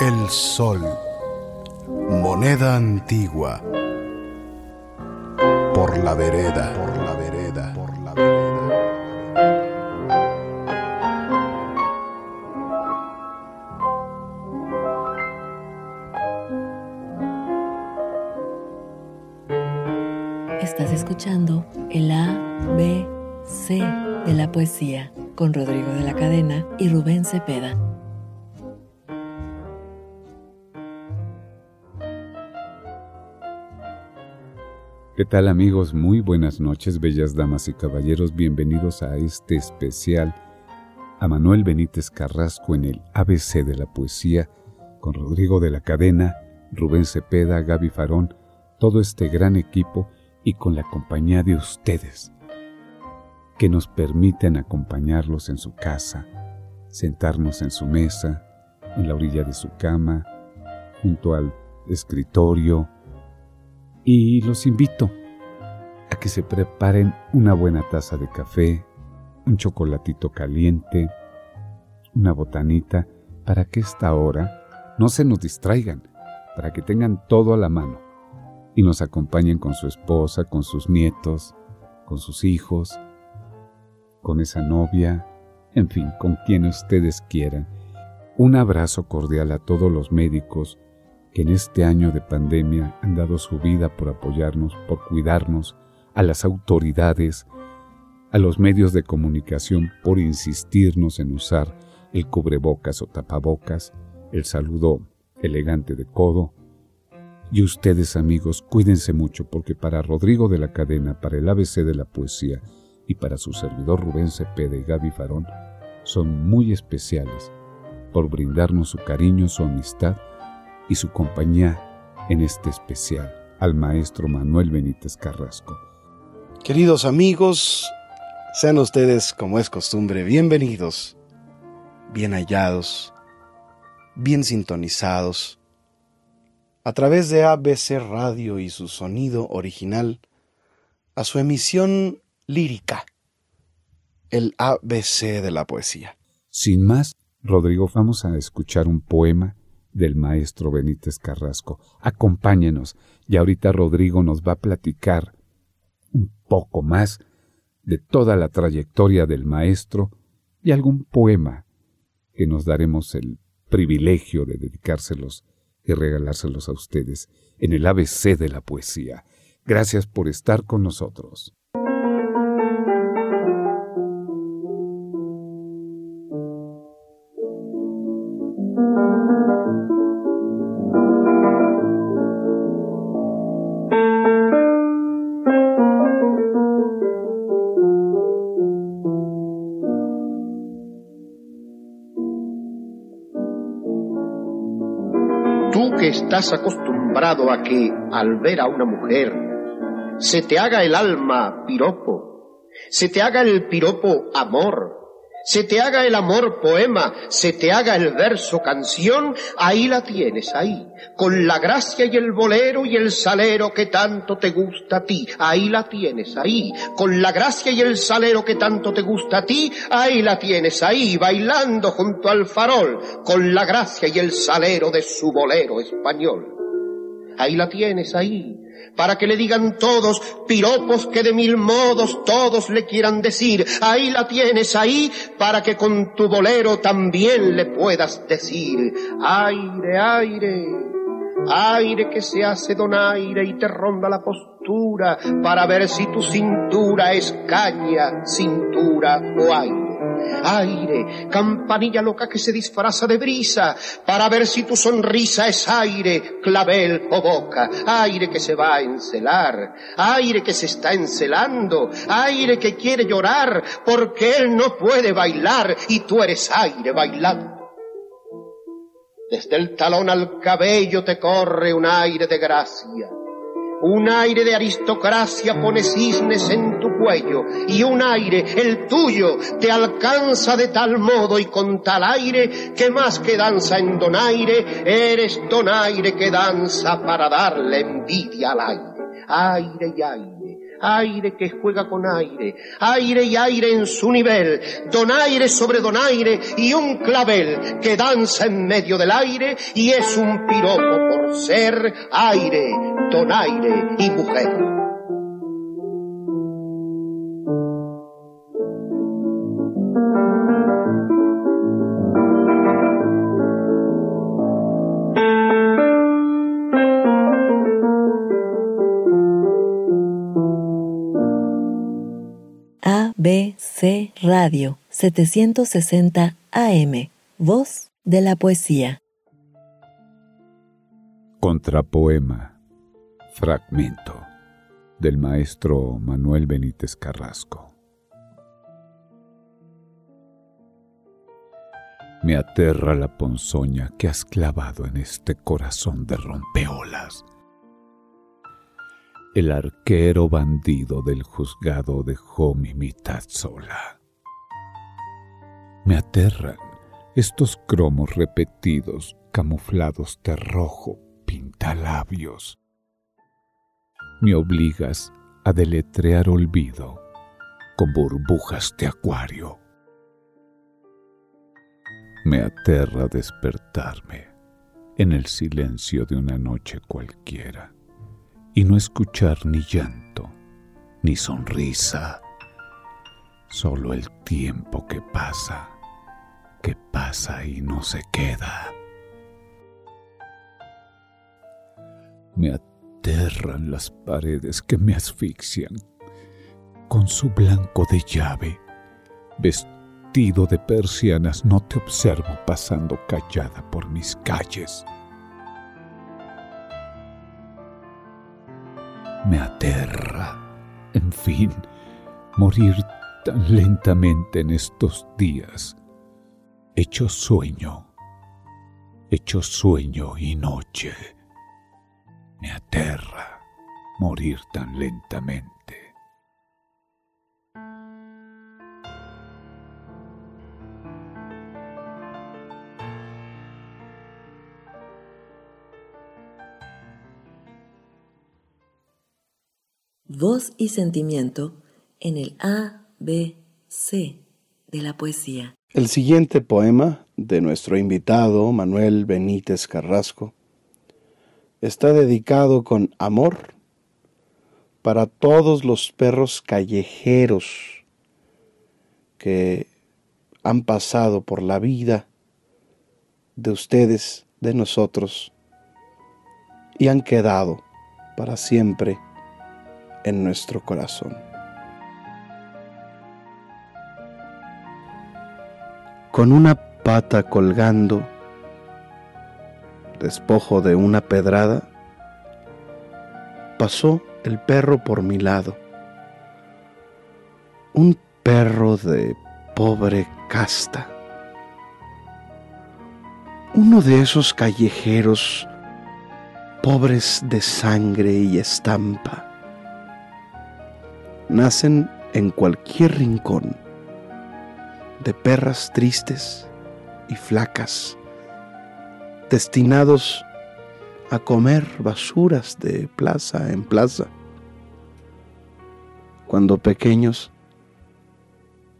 el sol, moneda antigua, por la vereda, por la vereda, por la vereda. Estás escuchando el A, B, C de la poesía con Rodrigo de la Cadena y Rubén Cepeda. ¿Qué tal amigos? Muy buenas noches, bellas damas y caballeros. Bienvenidos a este especial a Manuel Benítez Carrasco en el ABC de la poesía con Rodrigo de la Cadena, Rubén Cepeda, Gaby Farón, todo este gran equipo y con la compañía de ustedes que nos permiten acompañarlos en su casa, sentarnos en su mesa, en la orilla de su cama, junto al escritorio, y los invito a que se preparen una buena taza de café, un chocolatito caliente, una botanita, para que esta hora no se nos distraigan, para que tengan todo a la mano y nos acompañen con su esposa, con sus nietos, con sus hijos, con esa novia, en fin, con quien ustedes quieran. Un abrazo cordial a todos los médicos que en este año de pandemia han dado su vida por apoyarnos, por cuidarnos, a las autoridades, a los medios de comunicación por insistirnos en usar el cubrebocas o tapabocas, el saludo elegante de codo. Y ustedes amigos, cuídense mucho porque para Rodrigo de la Cadena, para el ABC de la Poesía y para su servidor Rubén Cepeda y Gaby Farón, son muy especiales por brindarnos su cariño, su amistad y su compañía en este especial al maestro Manuel Benítez Carrasco. Queridos amigos, sean ustedes, como es costumbre, bienvenidos, bien hallados, bien sintonizados, a través de ABC Radio y su sonido original, a su emisión lírica, el ABC de la poesía. Sin más, Rodrigo, vamos a escuchar un poema del maestro Benítez Carrasco. Acompáñenos y ahorita Rodrigo nos va a platicar un poco más de toda la trayectoria del maestro y algún poema que nos daremos el privilegio de dedicárselos y regalárselos a ustedes en el ABC de la poesía. Gracias por estar con nosotros. Acostumbrado a que, al ver a una mujer, se te haga el alma piropo, se te haga el piropo amor, se te haga el amor poema, se te haga el verso canción, ahí la tienes, ahí, con la gracia y el bolero y el salero que tanto te gusta a ti, ahí la tienes, ahí, con la gracia y el salero que tanto te gusta a ti, ahí la tienes, ahí, bailando junto al farol, con la gracia y el salero de su bolero español. Ahí la tienes, ahí, para que le digan todos piropos que de mil modos todos le quieran decir. Ahí la tienes, ahí, para que con tu bolero también le puedas decir. Aire, aire, aire que se hace donaire y te ronda la postura para ver si tu cintura es caña, cintura o aire aire, campanilla loca que se disfraza de brisa, para ver si tu sonrisa es aire, clavel o boca, aire que se va a encelar, aire que se está encelando, aire que quiere llorar porque él no puede bailar y tú eres aire bailando. Desde el talón al cabello te corre un aire de gracia un aire de aristocracia pone cisnes en tu y un aire, el tuyo, te alcanza de tal modo y con tal aire que más que danza en donaire, eres donaire que danza para darle envidia al aire. Aire y aire aire que juega con aire, aire y aire en su nivel, donaire sobre donaire y un clavel que danza en medio del aire y es un piropo por ser aire, donaire y mujer. ABC Radio 760 AM. Voz de la poesía. Contrapoema. Fragmento. Del maestro Manuel Benítez Carrasco. Me aterra la ponzoña que has clavado en este corazón de rompeolas el arquero bandido del juzgado dejó mi mitad sola. Me aterran estos cromos repetidos, camuflados de rojo, pintalabios. Me obligas a deletrear olvido con burbujas de acuario. Me aterra despertarme en el silencio de una noche cualquiera y no escuchar ni llanto, ni sonrisa, solo el tiempo que pasa, que pasa y no se queda. Me aterran las paredes que me asfixian con su blanco de llave, vestido de persianas, no te observo pasando callada por mis calles me aterra. En fin, morir tan lentamente en estos días, hecho sueño, hecho sueño y noche. Me aterra morir tan lentamente. Voz y sentimiento en el A, B, C de la poesía. El siguiente poema de nuestro invitado Manuel Benítez Carrasco está dedicado con amor para todos los perros callejeros que han pasado por la vida de ustedes, de nosotros, y han quedado para siempre en nuestro corazón. Con una pata colgando, despojo de una pedrada, pasó el perro por mi lado. Un perro de pobre casta. Uno de esos callejeros pobres de sangre y estampa nacen en cualquier rincón de perras tristes y flacas, destinados a comer basuras de plaza en plaza. Cuando pequeños,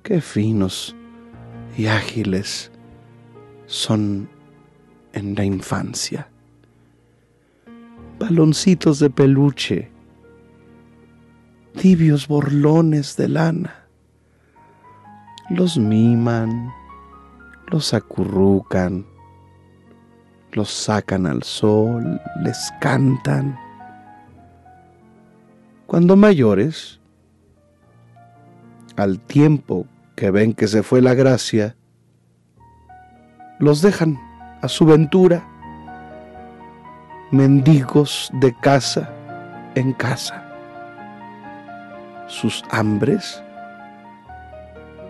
qué finos y ágiles son en la infancia. Baloncitos de peluche, tibios borlones de lana, los miman, los acurrucan, los sacan al sol, les cantan. Cuando mayores, al tiempo que ven que se fue la gracia, los dejan a su ventura, mendigos de casa en casa. Sus hambres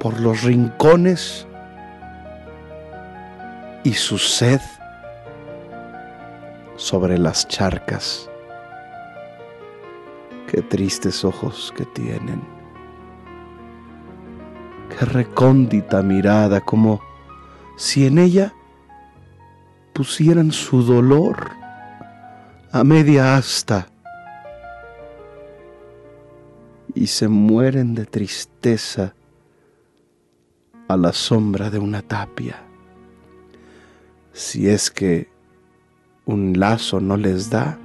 por los rincones y su sed sobre las charcas. Qué tristes ojos que tienen. Qué recóndita mirada, como si en ella pusieran su dolor a media asta y se mueren de tristeza a la sombra de una tapia. Si es que un lazo no les da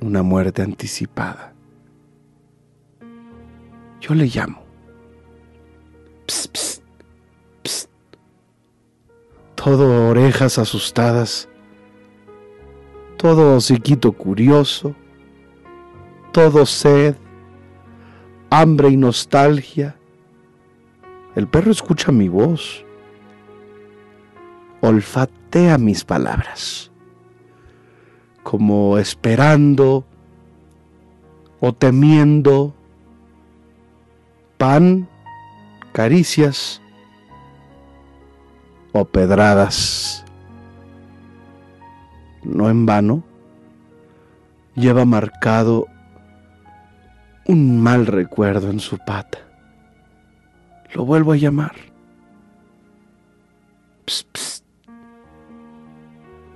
una muerte anticipada. Yo le llamo. Psst, psst, psst. Todo orejas asustadas, todo hociquito curioso, todo sed, hambre y nostalgia. El perro escucha mi voz, olfatea mis palabras, como esperando o temiendo pan, caricias o pedradas. No en vano, lleva marcado un mal recuerdo en su pata. Lo vuelvo a llamar. Psst, psst.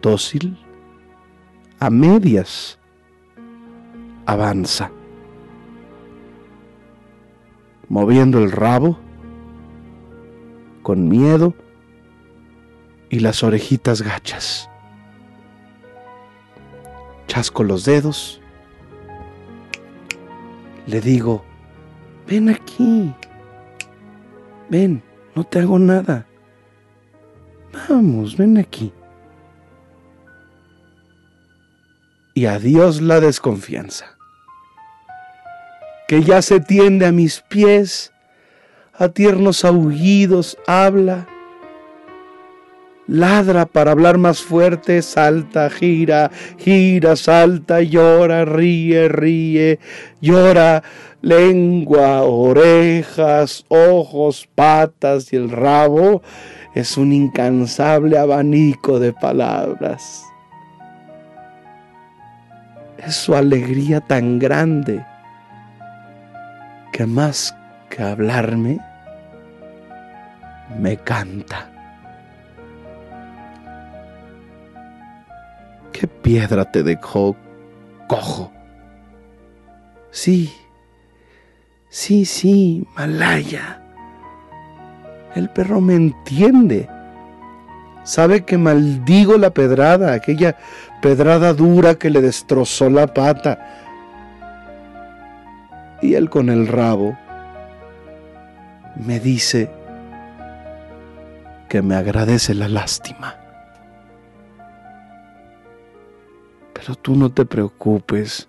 Dócil, a medias, avanza. Moviendo el rabo, con miedo y las orejitas gachas. Chasco los dedos. Le digo, ven aquí. Ven, no te hago nada. Vamos, ven aquí. Y adiós la desconfianza, que ya se tiende a mis pies, a tiernos aullidos habla, ladra para hablar más fuerte, salta, gira, gira, salta, llora, ríe, ríe, llora, lengua, orejas, ojos, patas y el rabo es un incansable abanico de palabras. Es su alegría tan grande que más que hablarme, me canta. ¿Qué piedra te dejó cojo? Sí, sí, sí, Malaya. El perro me entiende. Sabe que maldigo la pedrada, aquella pedrada dura que le destrozó la pata. Y él con el rabo me dice que me agradece la lástima. Pero tú no te preocupes,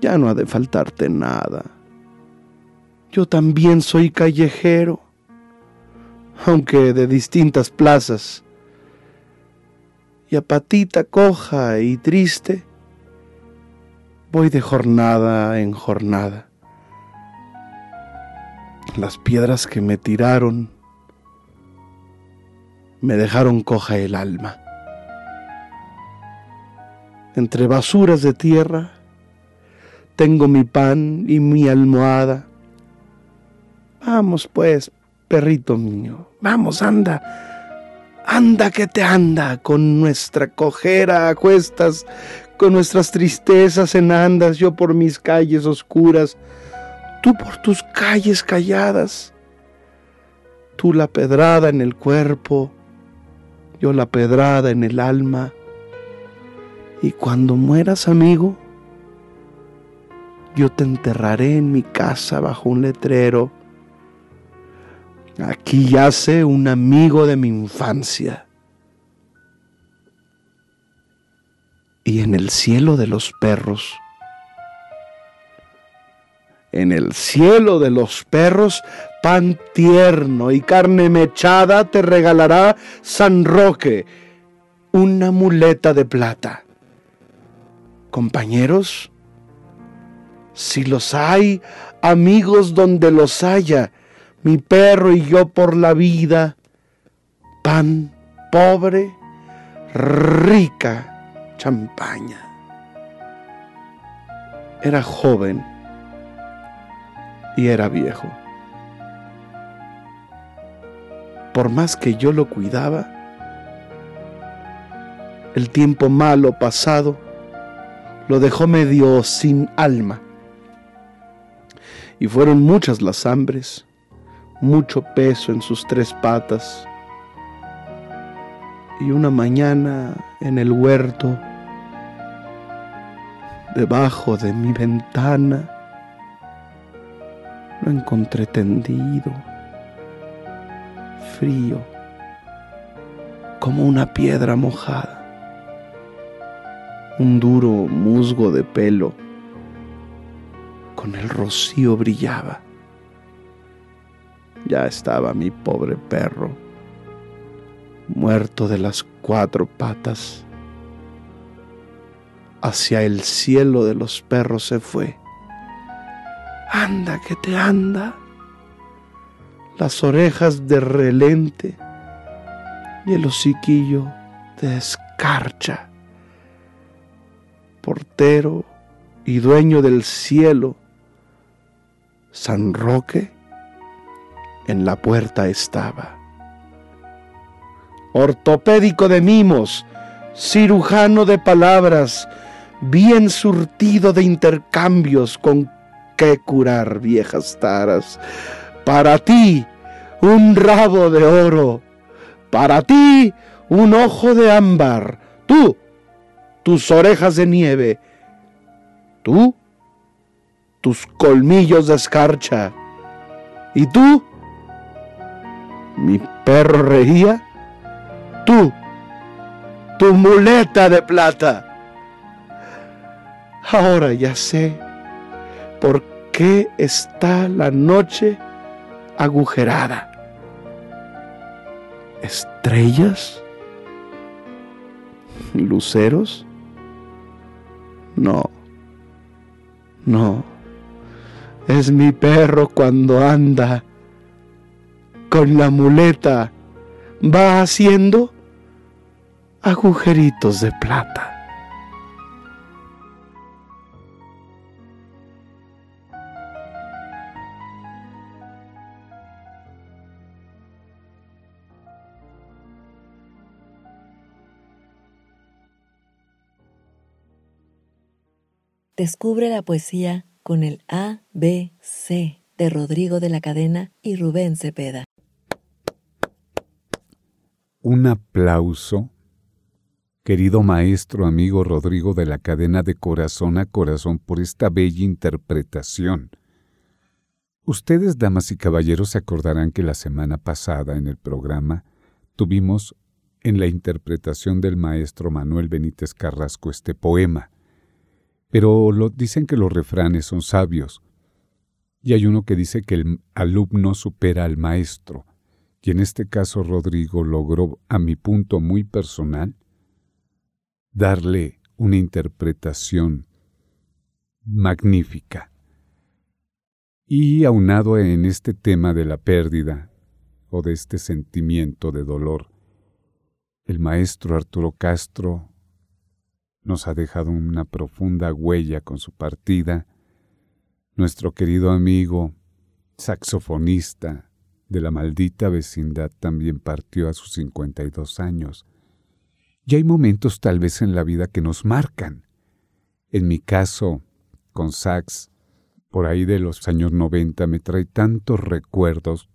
ya no ha de faltarte nada. Yo también soy callejero, aunque de distintas plazas. Y a patita coja y triste, voy de jornada en jornada. Las piedras que me tiraron me dejaron coja el alma. Entre basuras de tierra tengo mi pan y mi almohada. Vamos pues, perrito mío, vamos, anda. Anda que te anda, con nuestra cojera a cuestas, con nuestras tristezas en andas, yo por mis calles oscuras, tú por tus calles calladas, tú la pedrada en el cuerpo, yo la pedrada en el alma, y cuando mueras amigo, yo te enterraré en mi casa bajo un letrero. Aquí yace un amigo de mi infancia. Y en el cielo de los perros, en el cielo de los perros, pan tierno y carne mechada te regalará San Roque, una muleta de plata. Compañeros, si los hay, amigos donde los haya, mi perro y yo por la vida, pan pobre, rica champaña. Era joven y era viejo. Por más que yo lo cuidaba, el tiempo malo pasado lo dejó medio sin alma y fueron muchas las hambres, mucho peso en sus tres patas. Y una mañana en el huerto, debajo de mi ventana, lo encontré tendido, frío, como una piedra mojada, un duro musgo de pelo con el rocío brillaba. Ya estaba mi pobre perro, muerto de las cuatro patas. Hacia el cielo de los perros se fue. Anda que te anda. Las orejas de relente y el hociquillo de escarcha. Portero y dueño del cielo, San Roque en la puerta estaba. Ortopédico de mimos, cirujano de palabras, bien surtido de intercambios con qué curar viejas taras. Para ti, un rabo de oro. Para ti, un ojo de ámbar. Tú, tus orejas de nieve. Tú, tus colmillos de escarcha. ¿Y tú? Mi perro reía. Tú, tu muleta de plata. Ahora ya sé por qué está la noche agujerada. ¿Estrellas? ¿Luceros? No, no. Es mi perro cuando anda con la muleta, va haciendo agujeritos de plata. Descubre la poesía con el ABC de Rodrigo de la Cadena y Rubén Cepeda. Un aplauso, querido maestro amigo Rodrigo de la Cadena de corazón a corazón por esta bella interpretación. Ustedes, damas y caballeros, se acordarán que la semana pasada en el programa tuvimos en la interpretación del maestro Manuel Benítez Carrasco este poema, pero lo, dicen que los refranes son sabios. Y hay uno que dice que el alumno supera al maestro. Y en este caso Rodrigo logró, a mi punto muy personal, darle una interpretación magnífica. Y aunado en este tema de la pérdida o de este sentimiento de dolor, el maestro Arturo Castro nos ha dejado una profunda huella con su partida. Nuestro querido amigo saxofonista de la maldita vecindad, también partió a sus 52 años. Y hay momentos tal vez en la vida que nos marcan. En mi caso, con sax, por ahí de los años 90, me trae tantos recuerdos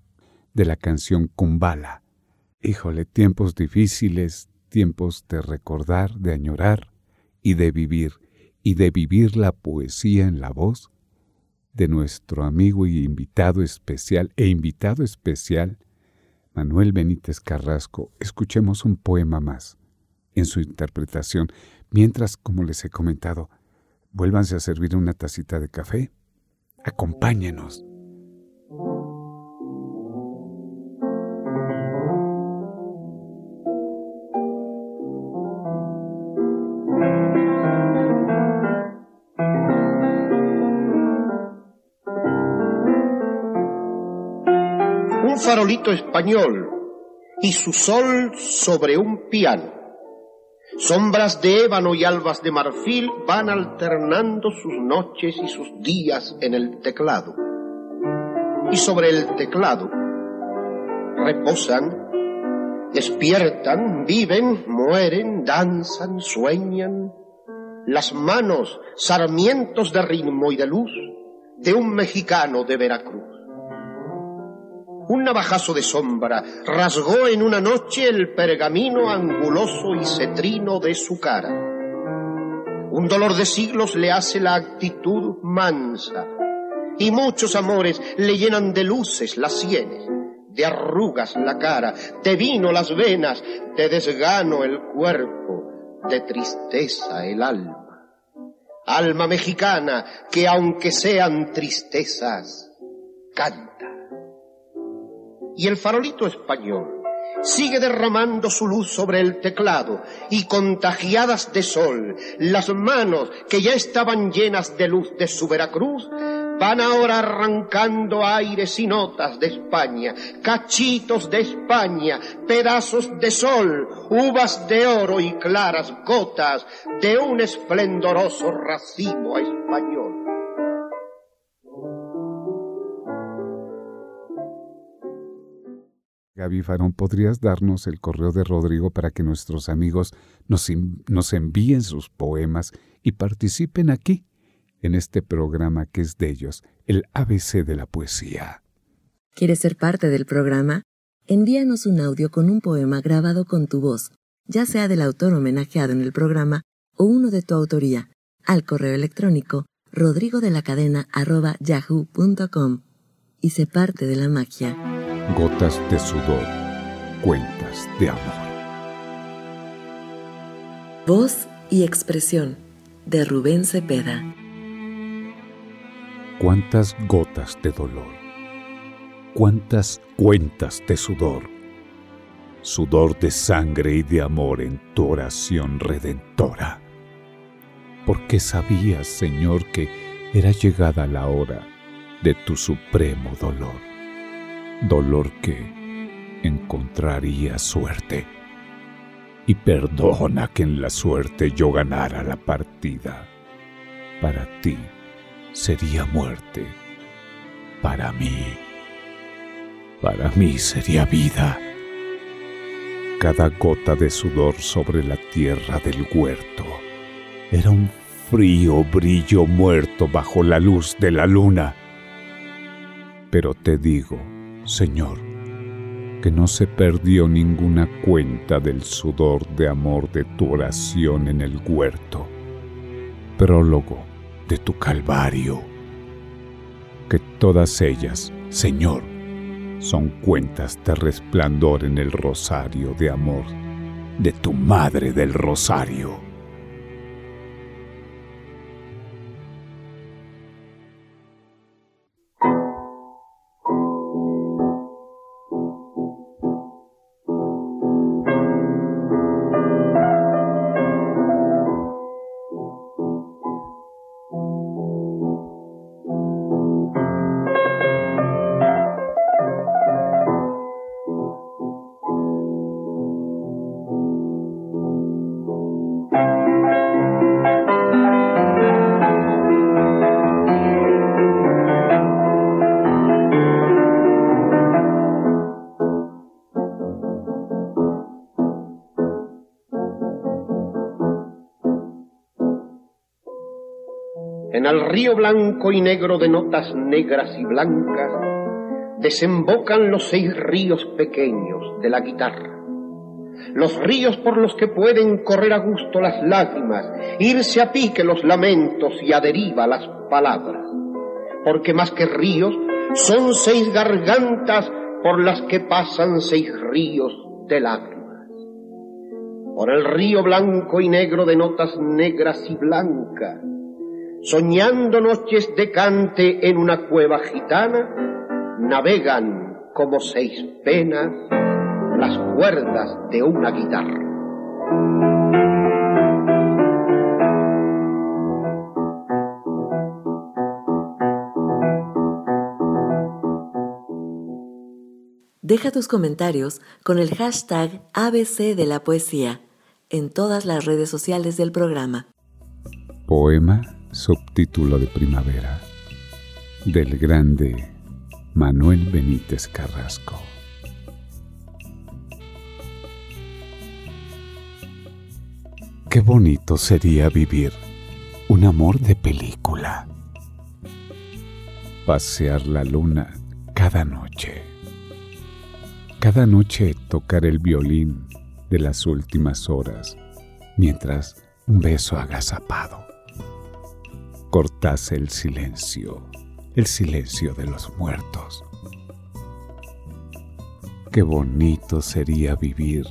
de la canción Kumbala. Híjole, tiempos difíciles, tiempos de recordar, de añorar y de vivir, y de vivir la poesía en la voz de nuestro amigo y invitado especial e invitado especial, Manuel Benítez Carrasco. Escuchemos un poema más en su interpretación, mientras, como les he comentado, vuélvanse a servir una tacita de café. Acompáñenos. Farolito español y su sol sobre un piano. Sombras de ébano y albas de marfil van alternando sus noches y sus días en el teclado. Y sobre el teclado reposan, despiertan, viven, mueren, danzan, sueñan las manos sarmientos de ritmo y de luz de un mexicano de Veracruz. Un navajazo de sombra rasgó en una noche el pergamino anguloso y cetrino de su cara. Un dolor de siglos le hace la actitud mansa y muchos amores le llenan de luces las sienes, de arrugas la cara, de vino las venas, de desgano el cuerpo, de tristeza el alma. Alma mexicana que aunque sean tristezas, canta y el farolito español sigue derramando su luz sobre el teclado y contagiadas de sol, las manos que ya estaban llenas de luz de su Veracruz, van ahora arrancando aires y notas de España, cachitos de España, pedazos de sol, uvas de oro y claras gotas de un esplendoroso racimo español. ¿Podrías darnos el correo de Rodrigo para que nuestros amigos nos, nos envíen sus poemas y participen aquí, en este programa que es de ellos, el ABC de la poesía? ¿Quieres ser parte del programa? Envíanos un audio con un poema grabado con tu voz, ya sea del autor homenajeado en el programa o uno de tu autoría, al correo electrónico rodrigodelacadena.yahoo.com y sé parte de la magia. Gotas de sudor, cuentas de amor. Voz y expresión de Rubén Cepeda. Cuántas gotas de dolor, cuántas cuentas de sudor, sudor de sangre y de amor en tu oración redentora. Porque sabías, Señor, que era llegada la hora de tu supremo dolor dolor que encontraría suerte. Y perdona que en la suerte yo ganara la partida. Para ti sería muerte. Para mí, para mí sería vida. Cada gota de sudor sobre la tierra del huerto era un frío brillo muerto bajo la luz de la luna. Pero te digo, Señor, que no se perdió ninguna cuenta del sudor de amor de tu oración en el huerto, prólogo de tu calvario, que todas ellas, Señor, son cuentas de resplandor en el rosario de amor de tu Madre del Rosario. Río blanco y negro de notas negras y blancas desembocan los seis ríos pequeños de la guitarra. Los ríos por los que pueden correr a gusto las lágrimas, irse a pique los lamentos y a deriva las palabras. Porque más que ríos, son seis gargantas por las que pasan seis ríos de lágrimas. Por el río blanco y negro de notas negras y blancas, soñando noches de cante en una cueva gitana, navegan como seis penas las cuerdas de una guitarra. Deja tus comentarios con el hashtag ABC de la poesía en todas las redes sociales del programa. Poema subtítulo de primavera del grande Manuel Benítez Carrasco. Qué bonito sería vivir un amor de película. Pasear la luna cada noche. Cada noche tocar el violín de las últimas horas mientras un beso agazapado cortase el silencio, el silencio de los muertos. Qué bonito sería vivir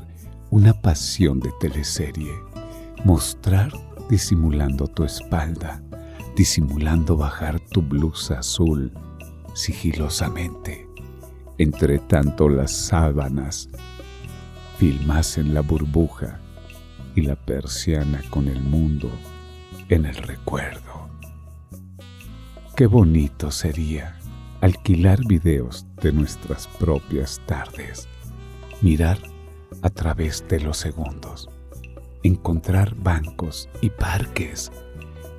una pasión de teleserie, mostrar disimulando tu espalda, disimulando bajar tu blusa azul sigilosamente, entre tanto las sábanas filmasen la burbuja y la persiana con el mundo en el recuerdo. Qué bonito sería alquilar videos de nuestras propias tardes, mirar a través de los segundos, encontrar bancos y parques,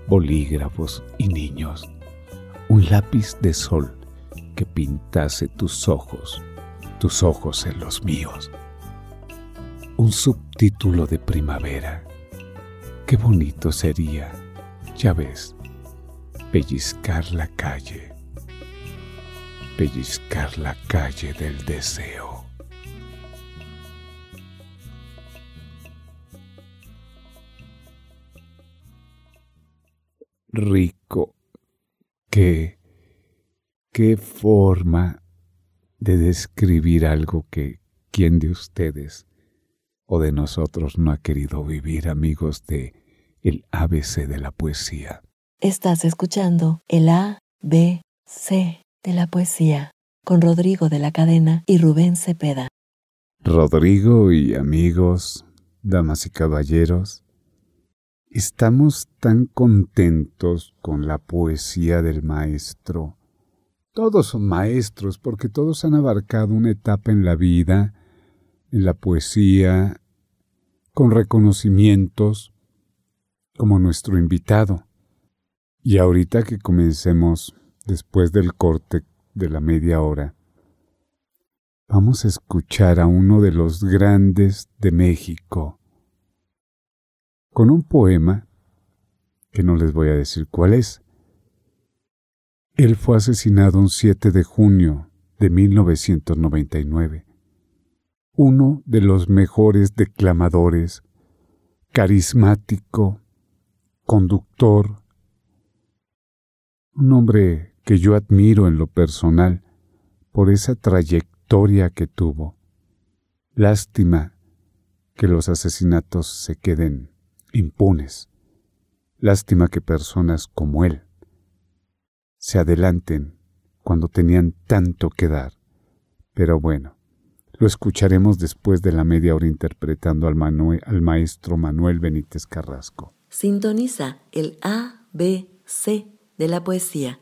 bolígrafos y niños, un lápiz de sol que pintase tus ojos, tus ojos en los míos. Un subtítulo de primavera. Qué bonito sería, ya ves, pellizcar la calle, pellizcar la calle del deseo. Rico, qué, qué forma de describir algo que quien de ustedes o de nosotros no ha querido vivir, amigos de el ABC de la poesía. Estás escuchando el A, B, C de la poesía con Rodrigo de la Cadena y Rubén Cepeda. Rodrigo y amigos, damas y caballeros, estamos tan contentos con la poesía del maestro. Todos son maestros porque todos han abarcado una etapa en la vida en la poesía, con reconocimientos, como nuestro invitado. Y ahorita que comencemos, después del corte de la media hora, vamos a escuchar a uno de los grandes de México, con un poema que no les voy a decir cuál es. Él fue asesinado un 7 de junio de 1999 uno de los mejores declamadores, carismático, conductor, un hombre que yo admiro en lo personal por esa trayectoria que tuvo. Lástima que los asesinatos se queden impunes. Lástima que personas como él se adelanten cuando tenían tanto que dar. Pero bueno, lo escucharemos después de la media hora interpretando al, maestro Manuel Benítez Carrasco. Sintoniza el A, B, C de la poesía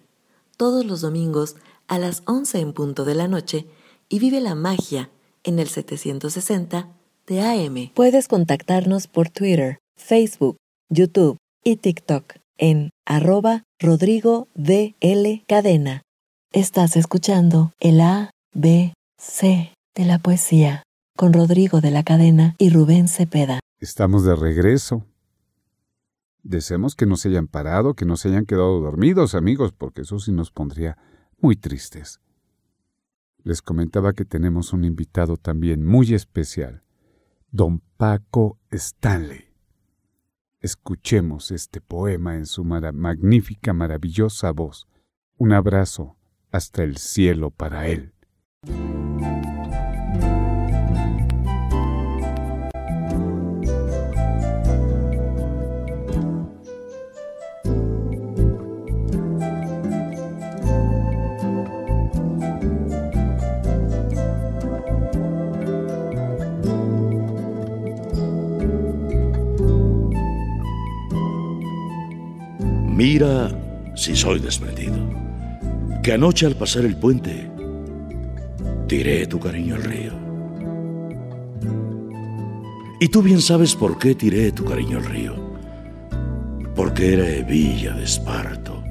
todos los domingos a las 11 en punto de la noche y vive la magia en el 760 de AM. Puedes contactarnos por Twitter, Facebook, YouTube y TikTok en arroba Rodrigo D.L. Cadena. Estás escuchando el A, B, C de la poesía con Rodrigo de la Cadena y Rubén Cepeda. Estamos de regreso. Deseamos que no se hayan parado, que no se hayan quedado dormidos, amigos, porque eso sí nos pondría muy tristes. Les comentaba que tenemos un invitado también muy especial, don Paco Stanley. Escuchemos este poema en su magnífica, maravillosa voz. Un abrazo hasta el cielo para él. Mira si soy desprendido, que anoche al pasar el puente tiré tu cariño al río. Y tú bien sabes por qué tiré tu cariño al río. Porque era hebilla de esparto,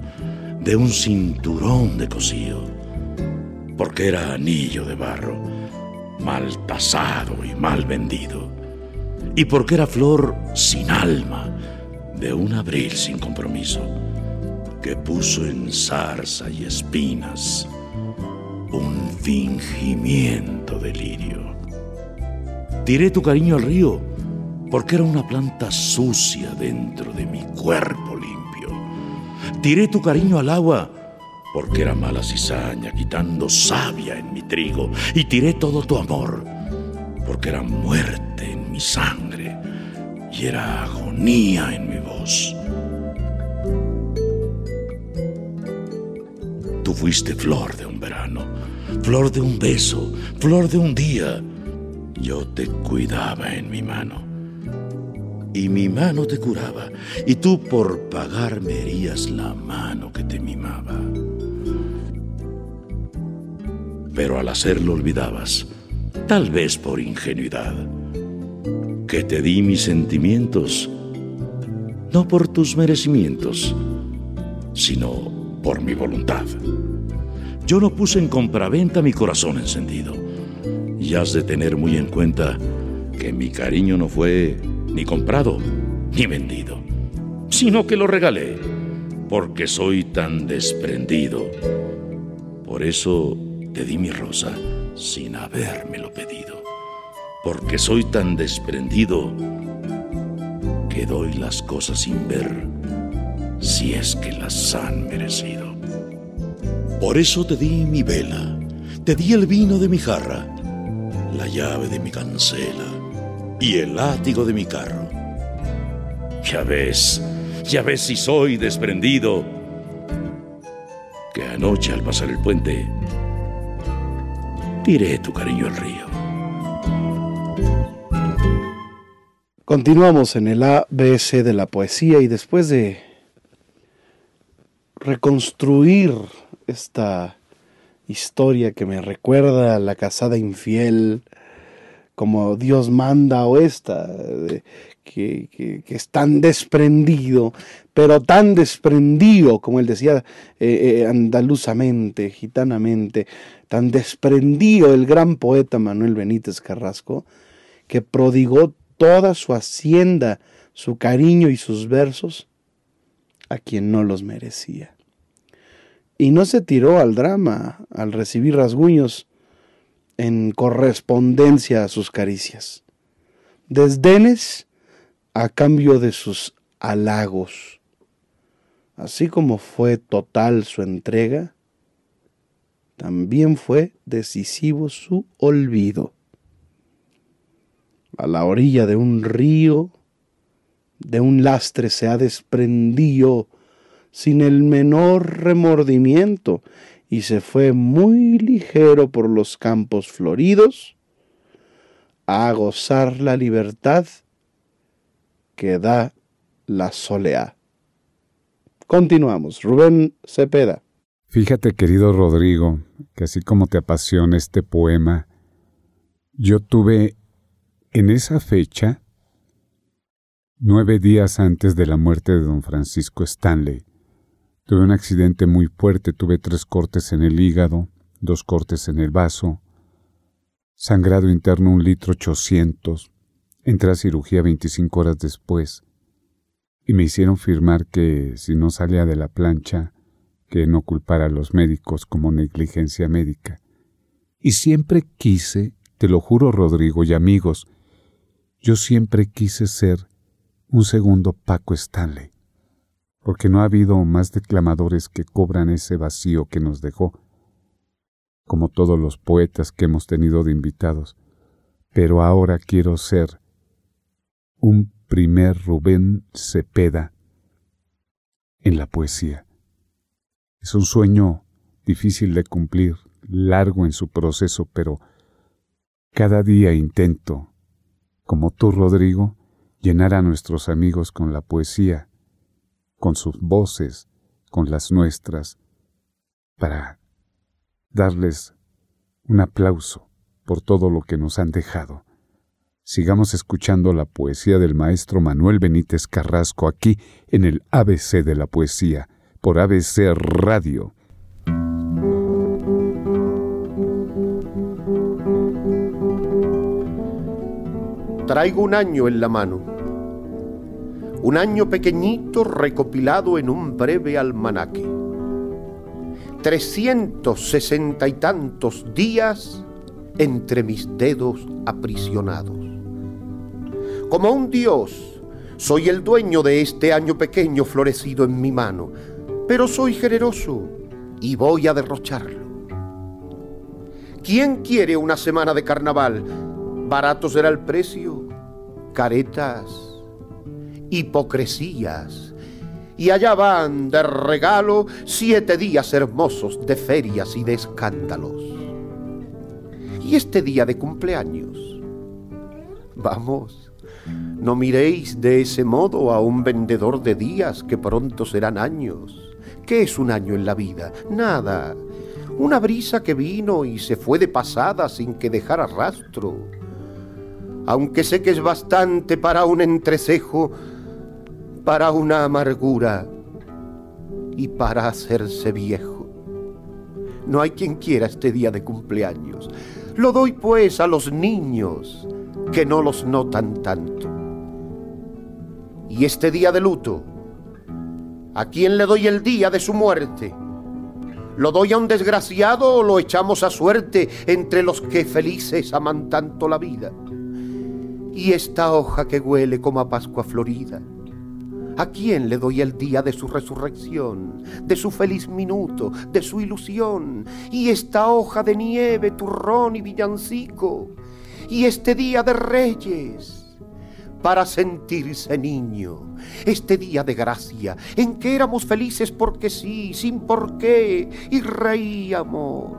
de un cinturón de cosío. Porque era anillo de barro, mal tasado y mal vendido. Y porque era flor sin alma, de un abril sin compromiso, que puso en zarza y espinas un fingimiento de lirio. Tiré tu cariño al río porque era una planta sucia dentro de mi cuerpo limpio. Tiré tu cariño al agua porque era mala cizaña quitando savia en mi trigo. Y tiré todo tu amor porque era muerte en mi sangre y era agonía en mi Tú fuiste flor de un verano, flor de un beso, flor de un día. Yo te cuidaba en mi mano. Y mi mano te curaba, y tú por pagarme herías la mano que te mimaba. Pero al hacerlo olvidabas, tal vez por ingenuidad, que te di mis sentimientos, no por tus merecimientos, sino por mi voluntad. Yo no puse en compraventa mi corazón encendido. Y has de tener muy en cuenta que mi cariño no fue ni comprado ni vendido, sino que lo regalé, porque soy tan desprendido. Por eso te di mi rosa sin habérmelo pedido, porque soy tan desprendido que doy las cosas sin ver si es que las han merecido. Por eso te di mi vela, te di el vino de mi jarra, la llave de mi cancela y el látigo de mi carro. Ya ves, ya ves si soy desprendido, que anoche al pasar el puente tiré tu cariño al río. Continuamos en el ABC de la poesía y después de reconstruir esta historia que me recuerda a la casada infiel, como Dios manda o esta, que, es tan desprendido, pero tan desprendido, como él decía eh, eh, andaluzamente, gitanamente, tan desprendido el gran poeta Manuel Benítez Carrasco, que prodigó toda su hacienda, su cariño y sus versos a quien no los merecía y no se tiró al drama al recibir rasguños en correspondencia a sus caricias. Desdenes a cambio de sus halagos. Así como fue total su entrega, también fue decisivo su olvido. A la orilla de un río, de un lastre se ha desprendido sin el menor remordimiento y se fue muy ligero por los campos floridos a gozar la libertad que da la soleá. Continuamos. Rubén Cepeda. Fíjate, querido Rodrigo, que así como te apasiona este poema, yo tuve en esa fecha, nueve días antes de la muerte de don Francisco Stanley, Tuve un accidente muy fuerte, tuve tres cortes en el hígado, dos cortes en el vaso, sangrado interno un litro ochocientos, entré a cirugía 25 horas después. y me hicieron firmar que si no salía de la plancha, que no culpara a los médicos como negligencia médica. Y siempre quise, te lo juro Rodrigo y amigos, yo siempre quise ser un segundo Paco Stanley, porque no ha habido más declamadores que cobran ese vacío que nos dejó, como todos los poetas que hemos tenido de invitados, pero ahora quiero ser un primer Rubén Cepeda en la poesía. Es un sueño difícil de cumplir, largo en su proceso, pero cada día intento, como tú, Rodrigo, llenar a nuestros amigos con la poesía, con sus voces, con las nuestras, para darles un aplauso por todo lo que nos han dejado. Sigamos escuchando la poesía del maestro Manuel Benítez Carrasco aquí en el ABC de la poesía, por ABC Radio. Traigo un año en la mano, un año pequeñito recopilado en un breve almanaque. Trescientos sesenta y tantos días entre mis dedos aprisionados. Como un dios, soy el dueño de este año pequeño florecido en mi mano, pero soy generoso y voy a derrocharlo. ¿Quién quiere una semana de carnaval? Barato será el precio, caretas, hipocresías. Y allá van de regalo siete días hermosos de ferias y de escándalos. Y este día de cumpleaños. Vamos, no miréis de ese modo a un vendedor de días que pronto serán años. ¿Qué es un año en la vida? Nada. Una brisa que vino y se fue de pasada sin que dejara rastro. Aunque sé que es bastante para un entrecejo, para una amargura y para hacerse viejo. No hay quien quiera este día de cumpleaños. Lo doy pues a los niños que no los notan tanto. Y este día de luto, ¿a quién le doy el día de su muerte? ¿Lo doy a un desgraciado o lo echamos a suerte entre los que felices aman tanto la vida? Y esta hoja que huele como a Pascua florida, ¿a quién le doy el día de su resurrección, de su feliz minuto, de su ilusión? Y esta hoja de nieve, turrón y villancico, y este día de reyes para sentirse niño, este día de gracia en que éramos felices porque sí, sin por qué, y reíamos,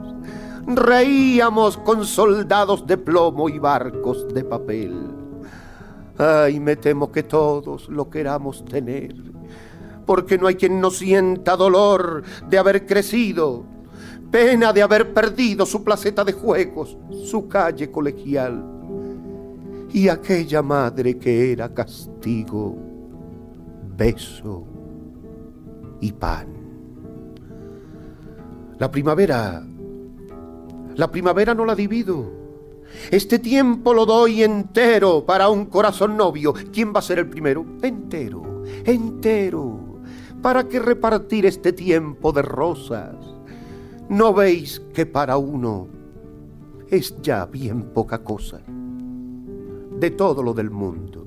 reíamos con soldados de plomo y barcos de papel. Ay, me temo que todos lo queramos tener, porque no hay quien no sienta dolor de haber crecido, pena de haber perdido su placeta de juegos, su calle colegial y aquella madre que era castigo, beso y pan. La primavera, la primavera no la divido. Este tiempo lo doy entero para un corazón novio. ¿Quién va a ser el primero? Entero, entero. ¿Para qué repartir este tiempo de rosas? ¿No veis que para uno es ya bien poca cosa? de todo lo del mundo.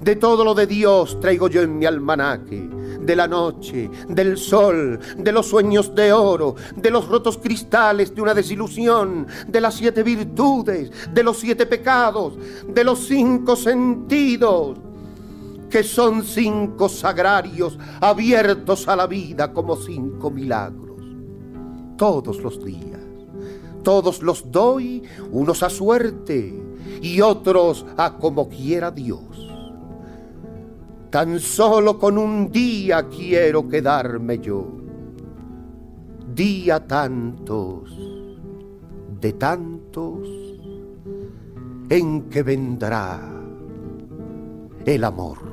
De todo lo de Dios traigo yo en mi almanaque, de la noche, del sol, de los sueños de oro, de los rotos cristales de una desilusión, de las siete virtudes, de los siete pecados, de los cinco sentidos, que son cinco sagrarios abiertos a la vida como cinco milagros. Todos los días, todos los doy, unos a suerte, y otros a como quiera Dios. Tan solo con un día quiero quedarme yo, día tantos, de tantos, en que vendrá el amor.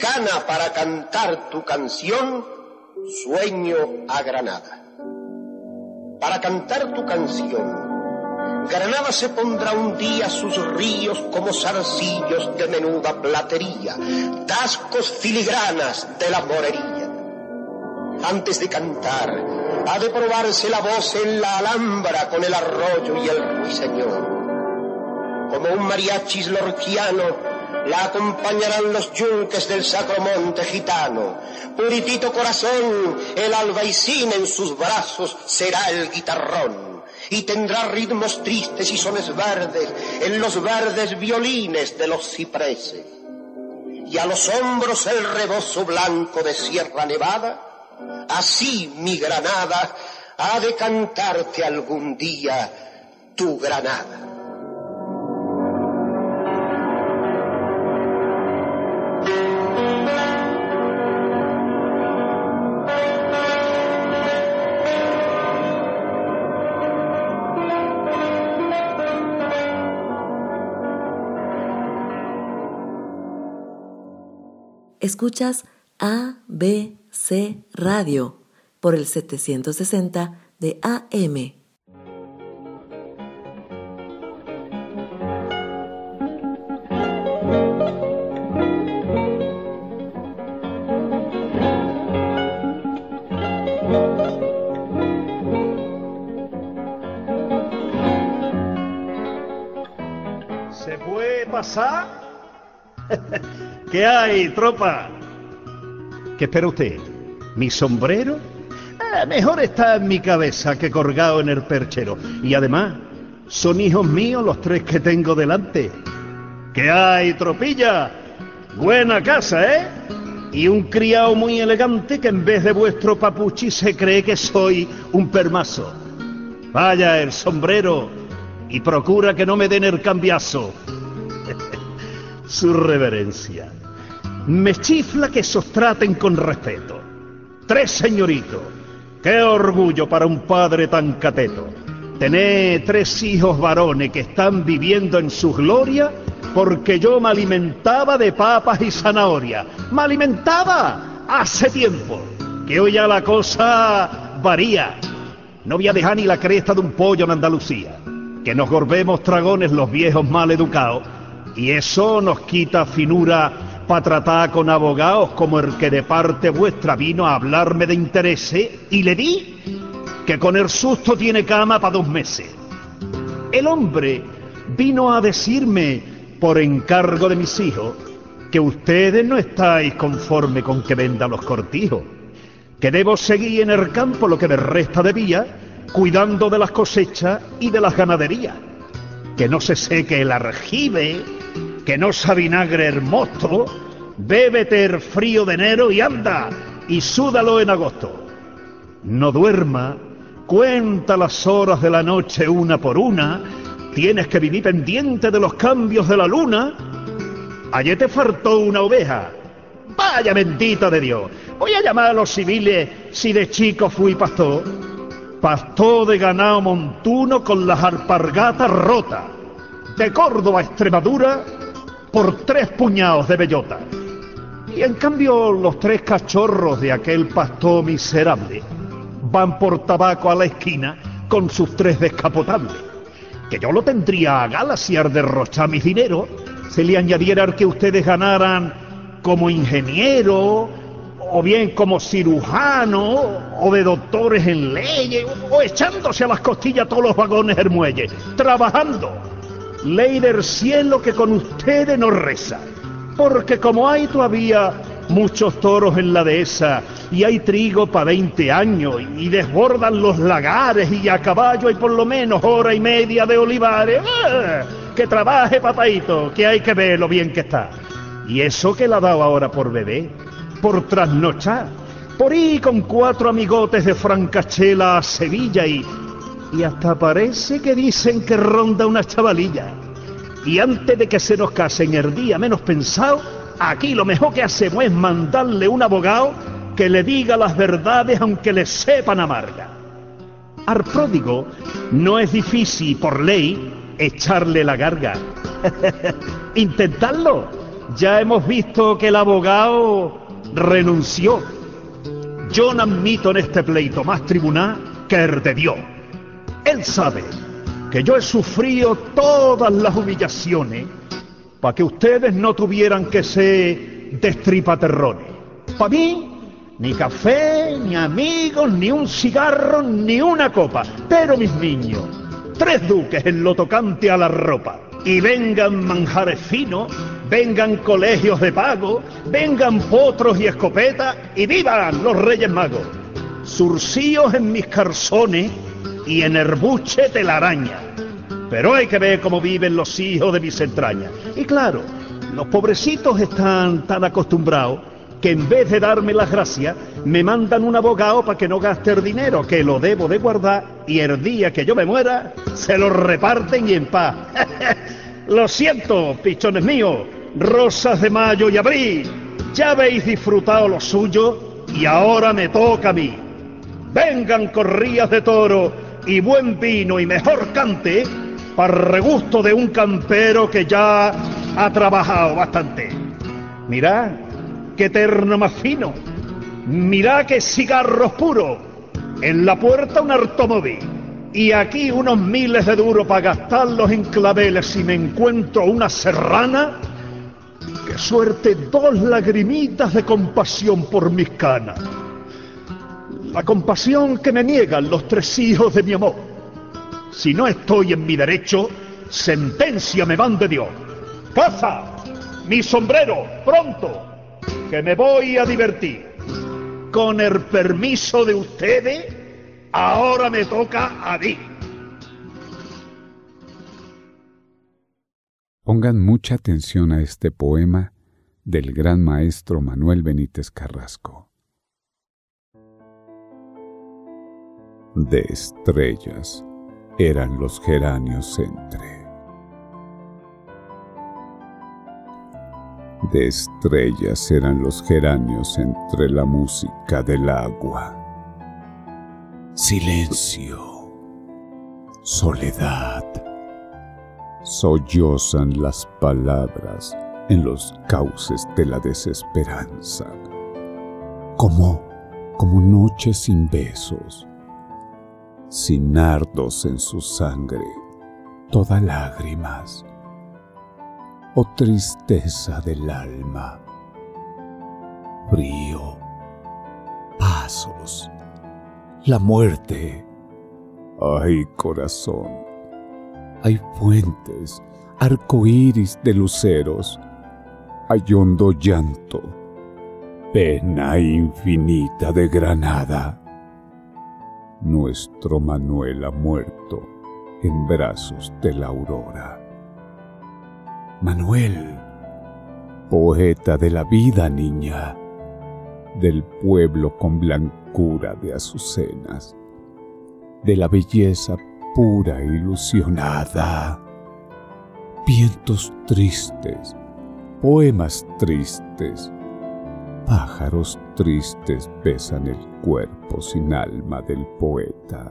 Mexicana para cantar tu canción, sueño a Granada. Para cantar tu canción, Granada se pondrá un día sus ríos como zarcillos de menuda platería, tascos filigranas de la morería. Antes de cantar, ha de probarse la voz en la alhambra con el arroyo y el ruiseñor. Como un mariachis lorquiano, la acompañarán los yunques del sacromonte gitano. Puritito corazón, el albaicín en sus brazos será el guitarrón. Y tendrá ritmos tristes y sones verdes en los verdes violines de los cipreses. Y a los hombros el rebozo blanco de Sierra Nevada. Así mi Granada ha de cantarte algún día tu Granada. Escuchas A, B, C Radio por el 760 de AM. ¿Qué hay, tropa? ¿Qué espera usted? ¿Mi sombrero? Eh, mejor está en mi cabeza que colgado en el perchero. Y además, son hijos míos los tres que tengo delante. ¿Qué hay, tropilla? Buena casa, ¿eh? Y un criado muy elegante que en vez de vuestro papuchi se cree que soy un permazo. Vaya el sombrero y procura que no me den el cambiazo. Su reverencia. Me chifla que sos traten con respeto. Tres señoritos. Qué orgullo para un padre tan cateto. Tener tres hijos varones que están viviendo en su gloria porque yo me alimentaba de papas y zanahoria. Me alimentaba hace tiempo. Que hoy ya la cosa varía. No voy a dejar ni la cresta de un pollo en Andalucía. Que nos gorbemos dragones los viejos mal educados y eso nos quita finura para tratar con abogados como el que de parte vuestra vino a hablarme de intereses y le di que con el susto tiene cama para dos meses. El hombre vino a decirme, por encargo de mis hijos, que ustedes no estáis conforme con que venda los cortijos, que debo seguir en el campo lo que me resta de vía, cuidando de las cosechas y de las ganaderías, que no se seque el argive, que no se vinagre el mosto, bébete el frío de enero y anda, y súdalo en agosto. No duerma, cuenta las horas de la noche una por una, tienes que vivir pendiente de los cambios de la luna. Ayer te faltó una oveja. Vaya bendita de Dios. Voy a llamar a los civiles si de chico fui pastor. Pastor de ganado montuno con las alpargatas rotas. De Córdoba a Extremadura por tres puñados de bellota. Y en cambio los tres cachorros de aquel pastor miserable van por tabaco a la esquina con sus tres descapotables. Que yo lo tendría a gala si al derrochar mis dinero se le añadiera que ustedes ganaran como ingeniero, o bien como cirujano, o de doctores en leyes, o echándose a las costillas todos los vagones del muelle, trabajando. Ley del cielo que con ustedes no reza. Porque como hay todavía muchos toros en la dehesa y hay trigo para 20 años y desbordan los lagares y a caballo hay por lo menos hora y media de olivares, ¡ah! que trabaje papaito, que hay que ver lo bien que está. Y eso que la ha dado ahora por bebé, por trasnochar, por ir con cuatro amigotes de Francachela a Sevilla y, y hasta parece que dicen que ronda una chavalilla. Y antes de que se nos casen el día menos pensado, aquí lo mejor que hacemos es mandarle un abogado que le diga las verdades aunque le sepan amarga. Al pródigo no es difícil por ley echarle la garga. Intentadlo. ya hemos visto que el abogado renunció. Yo no admito en este pleito más tribunal que el de Dios. Él sabe que yo he sufrido todas las humillaciones para que ustedes no tuvieran que ser destripaterrones. Para mí, ni café, ni amigos, ni un cigarro, ni una copa. Pero mis niños, tres duques en lo tocante a la ropa. Y vengan manjares finos, vengan colegios de pago, vengan potros y escopetas, y vivan los Reyes Magos. Surcíos en mis carzones y en herbuche telaraña. Pero hay que ver cómo viven los hijos de mis entrañas. Y claro, los pobrecitos están tan acostumbrados que en vez de darme las gracias, me mandan un abogado para que no gaste el dinero, que lo debo de guardar y el día que yo me muera, se lo reparten y en paz. lo siento, pichones míos, rosas de mayo y abril, ya habéis disfrutado lo suyo y ahora me toca a mí. Vengan corrías de toro y buen vino y mejor cante para regusto de un campero que ya ha trabajado bastante. Mirad, qué terno más fino. Mirad qué cigarros puros. En la puerta un automóvil. Y aquí unos miles de duros para gastarlos en claveles si me encuentro una serrana. Qué suerte dos lagrimitas de compasión por mis canas. La compasión que me niegan los tres hijos de mi amor. Si no estoy en mi derecho, sentencia me van de Dios. ¡Caza! ¡Mi sombrero! ¡Pronto! Que me voy a divertir. Con el permiso de ustedes, ahora me toca a mí. Pongan mucha atención a este poema del gran maestro Manuel Benítez Carrasco. De estrellas eran los geranios entre. De estrellas eran los geranios entre la música del agua. Silencio, soledad. Sollozan las palabras en los cauces de la desesperanza. Como, como noches sin besos sin nardos en su sangre, toda lágrimas, oh tristeza del alma, frío, pasos, la muerte. Ay, corazón, hay fuentes, arcoíris de luceros, hay hondo llanto, pena infinita de granada nuestro Manuel ha muerto en brazos de la aurora. Manuel, poeta de la vida niña, del pueblo con blancura de azucenas, de la belleza pura ilusionada, vientos tristes, poemas tristes, pájaros tristes besan el cuerpo sin alma del poeta,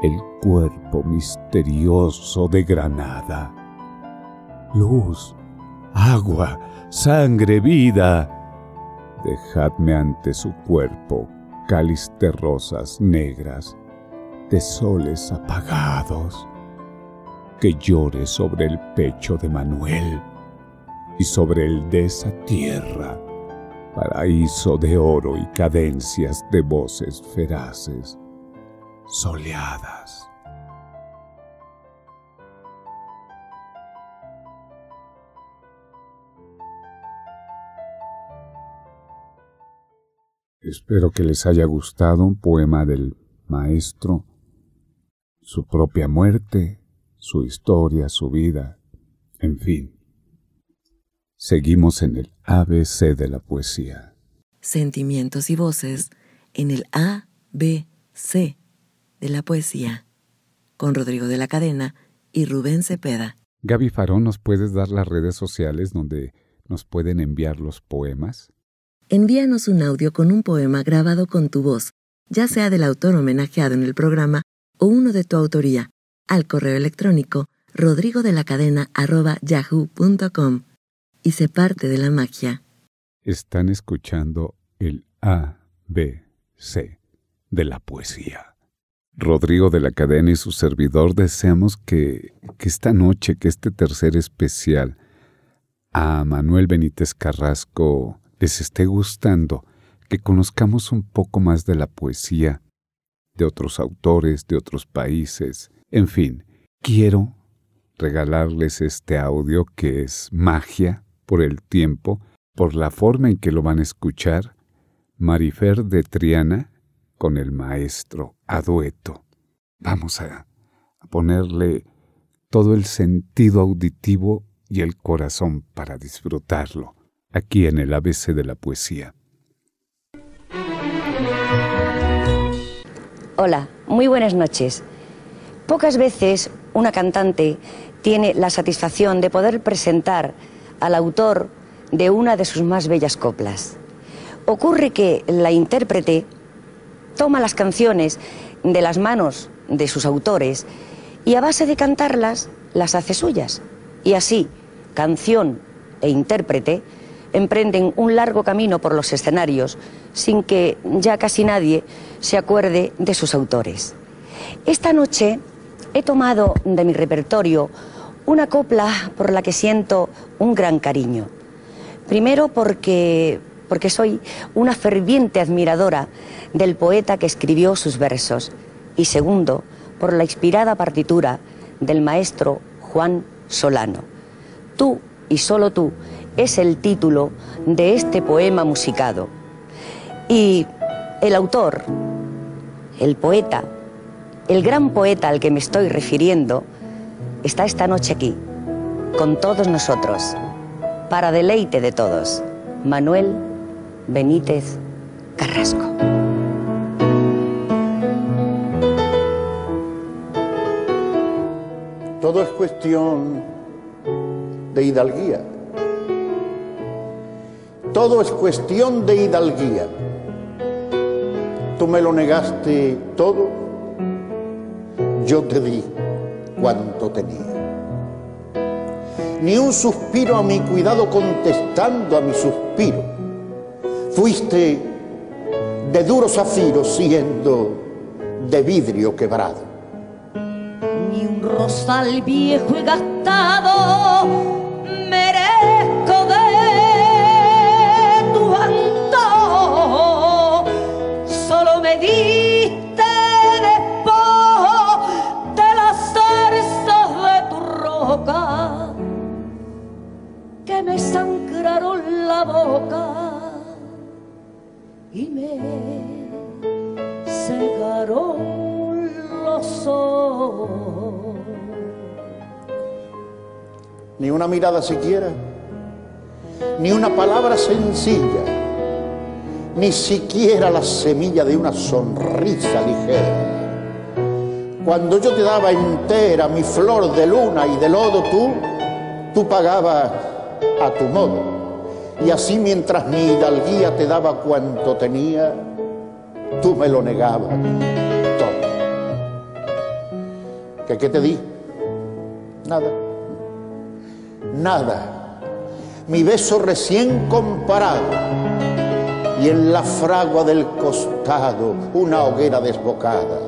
el cuerpo misterioso de Granada. Luz, agua, sangre, vida, dejadme ante su cuerpo cáliz de rosas negras, de soles apagados, que llore sobre el pecho de Manuel y sobre el de esa tierra paraíso de oro y cadencias de voces feraces, soleadas. Espero que les haya gustado un poema del maestro, su propia muerte, su historia, su vida, en fin. Seguimos en el ABC de la poesía. Sentimientos y voces en el ABC de la poesía. Con Rodrigo de la Cadena y Rubén Cepeda. Gaby Farón, ¿nos puedes dar las redes sociales donde nos pueden enviar los poemas? Envíanos un audio con un poema grabado con tu voz, ya sea del autor homenajeado en el programa o uno de tu autoría, al correo electrónico rodrigodelacadena.yahoo.com y sé parte de la magia. Están escuchando el A, B, C de la poesía. Rodrigo de la Cadena y su servidor deseamos que, que esta noche, que este tercer especial a Manuel Benítez Carrasco les esté gustando, que conozcamos un poco más de la poesía, de otros autores, de otros países, en fin, quiero regalarles este audio que es magia por el tiempo, por la forma en que lo van a escuchar, Marifer de Triana con el maestro a dueto. Vamos a, ponerle todo el sentido auditivo y el corazón para disfrutarlo aquí en el ABC de la poesía. Hola, muy buenas noches. Pocas veces una cantante tiene la satisfacción de poder presentar al autor de una de sus más bellas coplas. Ocurre que la intérprete toma las canciones de las manos de sus autores y a base de cantarlas las hace suyas. Y así, canción e intérprete emprenden un largo camino por los escenarios sin que ya casi nadie se acuerde de sus autores. Esta noche he tomado de mi repertorio una copla por la que siento un gran cariño. Primero porque, porque soy una ferviente admiradora del poeta que escribió sus versos. Y segundo, por la inspirada partitura del maestro Juan Solano. Tú y solo tú es el título de este poema musicado. Y el autor, el poeta, el gran poeta al que me estoy refiriendo, está esta noche aquí, con todos nosotros, para deleite de todos. Manuel Benítez Carrasco. Todo es cuestión de hidalguía. Todo es cuestión de hidalguía. Tú me lo negaste todo, yo te di cuanto tenía. Ni un suspiro a mi cuidado contestando a mi suspiro. Fuiste de duro zafiro siendo de vidrio quebrado rosal viejo y gastado boca y me cegaron los ojos ni una mirada siquiera, ni una palabra sencilla, ni siquiera la semilla de una sonrisa ligera. Cuando yo te daba entera mi flor de luna y de lodo, tú, tú pagabas a tu modo. Y así mientras mi hidalguía te daba cuanto tenía, tú me lo negabas todo. ¿Qué, te di? Nada nada. Mi beso recién comparado y en la fragua del costado una hoguera desbocada.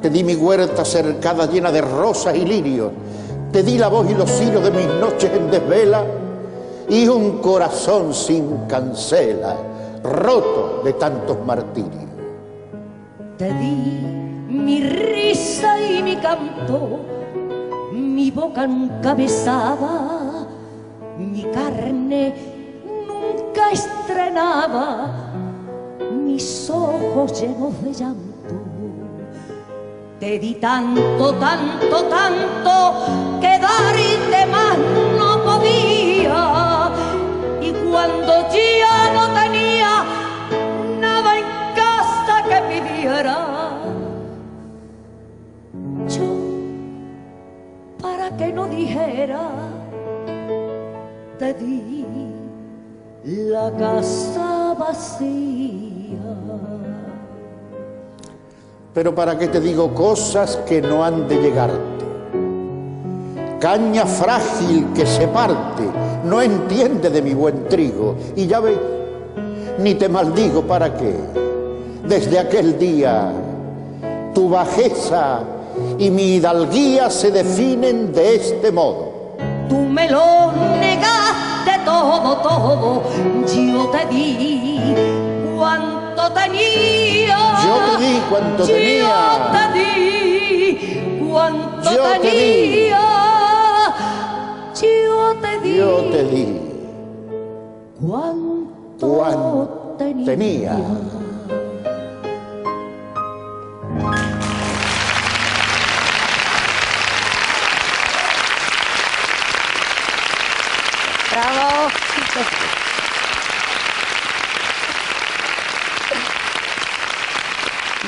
Te di mi huerta cercada llena de rosas y lirios. Te di la voz y los hilos de mis noches en desvela y un corazón sin cancela, roto de tantos martirios. Te di mi risa y mi canto, mi boca nunca besaba mi carne nunca estrenaba mis ojos llenos de llanto. Te di tanto, tanto, tanto que darte más no podía. Cuando ya no tenía nada en casa que pidiera, yo para que no dijera te di la casa vacía. Pero para qué te digo cosas que no han de llegarte. Caña frágil que se parte, no entiende de mi buen trigo. Y ya ve, ni te maldigo para qué. Desde aquel día, tu bajeza y mi hidalguía se definen de este modo. Tú me lo negaste todo, todo, yo te di cuanto tenía. Yo te di cuanto tenía. Yo te di cuanto Yo te di. Yo te di. Yo te di cuanto cuanto tenía. ¡Bravo!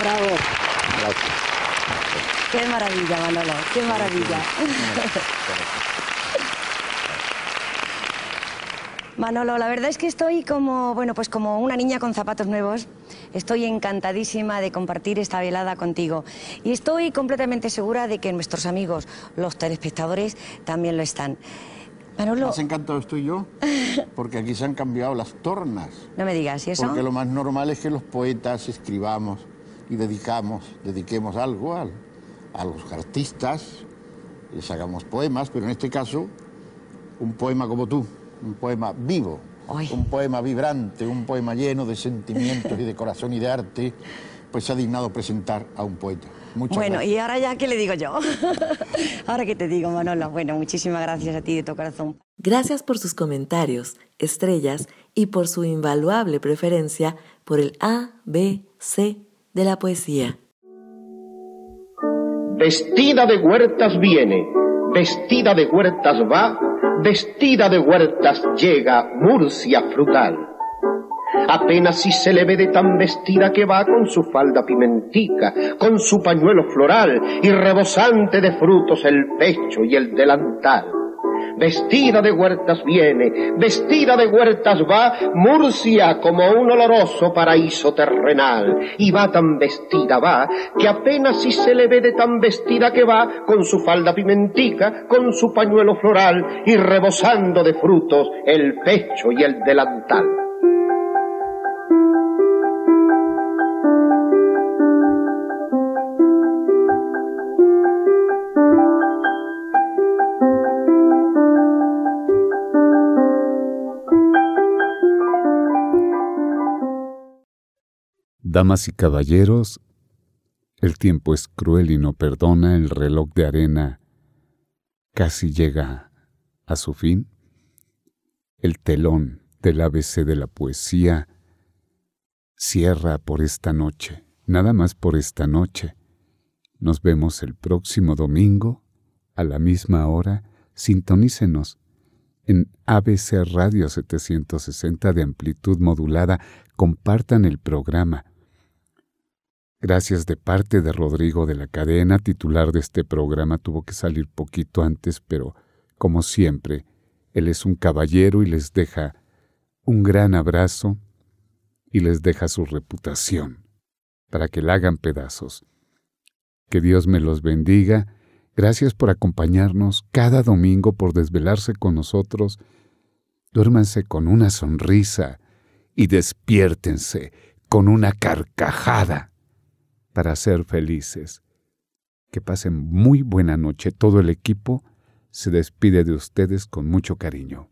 Bravo. Qué maravilla, Manolo, qué maravilla. Manolo, la verdad es que estoy como, bueno, pues como una niña con zapatos nuevos. Estoy encantadísima de compartir esta velada contigo. Y estoy completamente segura de que nuestros amigos, los telespectadores, también lo están. Manolo, Más encantado estoy yo, porque aquí se han cambiado las tornas. no me digas, ¿y eso? Porque lo más normal es que los poetas escribamos y dedicamos, dediquemos algo al- a los artistas, les hagamos poemas, pero en este caso, un poema como tú, un poema vivo, un poema vibrante, un poema lleno de sentimientos y de corazón y de arte, pues se ha dignado presentar a un poeta. Muchas bueno, gracias. y ahora ya, ¿qué le digo yo? ahora qué te digo, Manolo. Bueno, muchísimas gracias a ti de tu corazón. Gracias por sus comentarios, estrellas y por su invaluable preferencia por el A, B, C de la poesía. Vestida de huertas viene, vestida de huertas va, vestida de huertas llega Murcia frutal. Apenas si se le ve de tan vestida que va con su falda pimentica, con su pañuelo floral y rebosante de frutos el pecho y el delantal. Vestida de huertas viene, vestida de huertas va, Murcia como un oloroso paraíso terrenal. Y va tan vestida va, que apenas si se le ve de tan vestida que va, con su falda pimentica, con su pañuelo floral y rebosando de frutos el pecho y el delantal. Damas y caballeros, el tiempo es cruel y no perdona, el reloj de arena casi llega a su fin. El telón del ABC de la poesía cierra por esta noche, nada más por esta noche. Nos vemos el próximo domingo a la misma hora. Sintonícenos en ABC Radio 760 de amplitud modulada. Compartan el programa. Gracias de parte de Rodrigo de la Cadena, titular de este programa. Tuvo que salir poquito antes, pero como siempre, él es un caballero y les deja un gran abrazo y les deja su reputación para que la hagan pedazos. Que Dios me los bendiga. Gracias por acompañarnos cada domingo, por desvelarse con nosotros. Duérmanse con una sonrisa y despiértense con una carcajada para ser felices. Que pasen muy buena noche. Todo el equipo se despide de ustedes con mucho cariño.